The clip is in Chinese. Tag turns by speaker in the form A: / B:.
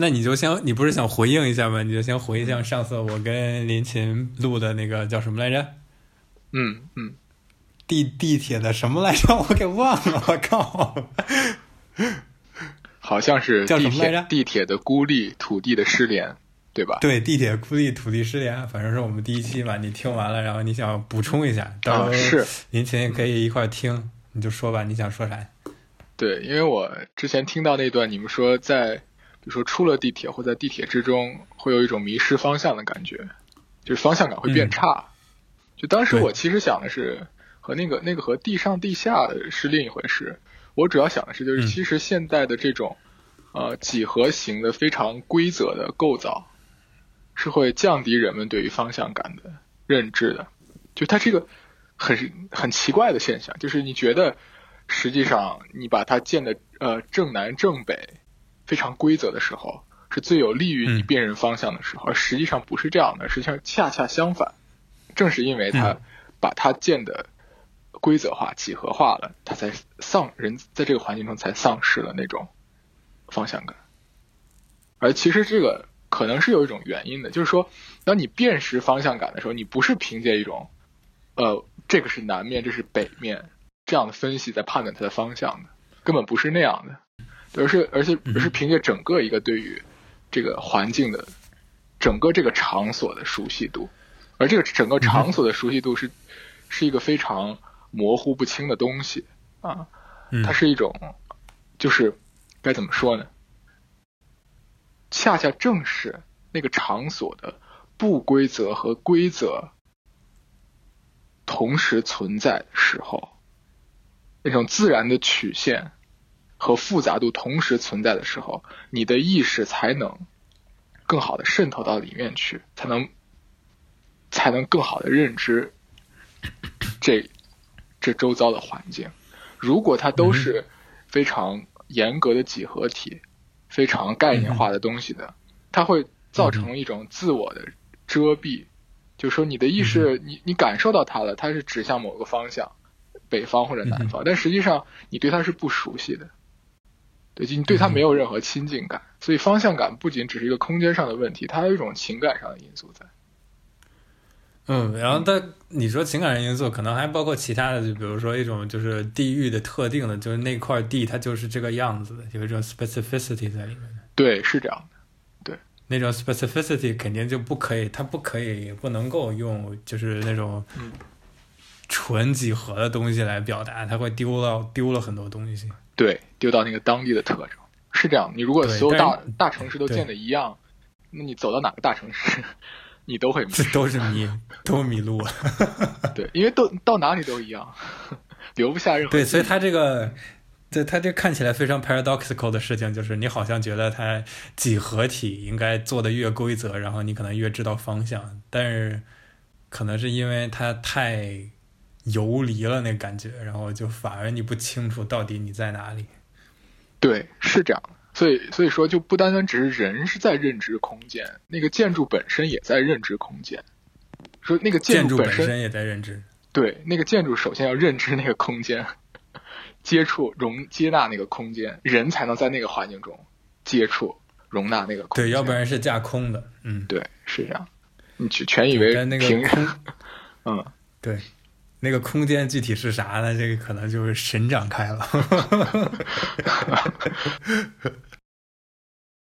A: 那你就先，你不是想回应一下吗？你就先回一下上次我跟林琴录的那个叫什么来着？
B: 嗯嗯，
A: 地地铁的什么来着？我给忘了，我靠！
B: 好像是
A: 叫
B: 地
A: 什么来着
B: 铁地铁的孤立，土地的失联，对吧？
A: 对，地铁孤立，土地失联，反正是我们第一期嘛。你听完了，然后你想补充一下，到
B: 啊，
A: 时候
B: 是
A: 林琴也可以一块儿听，你就说吧，你想说啥？
B: 对，因为我之前听到那段，你们说在，比如说出了地铁或在地铁之中，会有一种迷失方向的感觉，就是方向感会变
A: 嗯
B: 差。就当时我其实想的是，和那个那个和地上地下的是另一回事。我主要想的是，就是
A: 嗯
B: 其实现代的这种，呃，几何形的非常规则的构造，是会降低人们对于方向感的认知的。就它这个很很奇怪的现象，就是你觉得实际上你把它建的呃正南正北非常规则的时候，是最有利于你
A: 嗯。
B: 辨认方向的时候，而实际上不是这样的，实际上恰恰相反，正是因为它
A: 嗯。
B: 把它建的规则化、几何化了，它才丧人在这个环境中才丧失了那种方向感。而其实这个可能是有一种原因的，就是说，当你辨识方向感的时候，你不是凭借一种，呃，这个是南面，这是北面这样的分析在判断它的方向的，根本不是那样的，而是而是而是凭借整个一个对于这个环境的整个这个场所的熟悉度，而这个整个场所的熟悉度是是一个非常模糊不清的东西啊，
A: 嗯。
B: 它是一种，就是该怎么说呢？恰恰正是那个场所的不规则和规则同时存在的时候，那种自然的曲线和复杂度同时存在的时候，你的意识才能更好的渗透到里面去，才能才能更好的认知这这周遭的环境。如果它都是非常严格的几何体，非常概念化的东西的，它会造成一种自我的遮蔽，就是说你的意识，你你感受到它了，它是指向某个方向，北方或者南方，但实际上你对它是不熟悉的，对，就你对它没有任何亲近感，所以方向感不仅只是一个空间上的问题，它还有一种情感上的因素在。
A: 嗯，然后但你说情感上因素，可能还包括其他的，就比如说一种就是地域的特定的，就是那块地它就是这个样子的，有一种 specificity 在里面。
B: 对，是这样的。
A: 对那种 specificity 肯定就不可以，它不可以也不能够用就是那种
B: 嗯
A: 纯几何的东西来表达，它会丢了丢了很多东西。
B: 对，丢到那个当地的特征是这样。你如果所有大大城市都建的一样，那你走到哪个大城市，你都会迷。
A: 都是迷，都迷路。
B: 对，因为都到哪里都一样，留不下任何
A: 对，所以它这个，对它这看起来非常 paradoxical 的事情，就是你好像觉得它几何体应该做的越规则，然后你可能越知道方向，但是可能是因为它太游离了那感觉，然后就反而你不清楚到底你在哪里。
B: 对，是这样的。所以，所以说，就不单单只是人是在认知空间，那个建筑本身也在认知空间。说那个
A: 建
B: 筑本
A: 身也在认知。
B: 对，那个建筑首先要认知那个空间，接触、容、接纳那个空间，人才能在那个环境中接触、容纳那个空间。
A: 对，要不然是架空的。嗯，
B: 对，是这样。你全全以为
A: 但那个
B: 嗯，
A: 对，那个空间具体是啥呢？这个可能就是神展开了。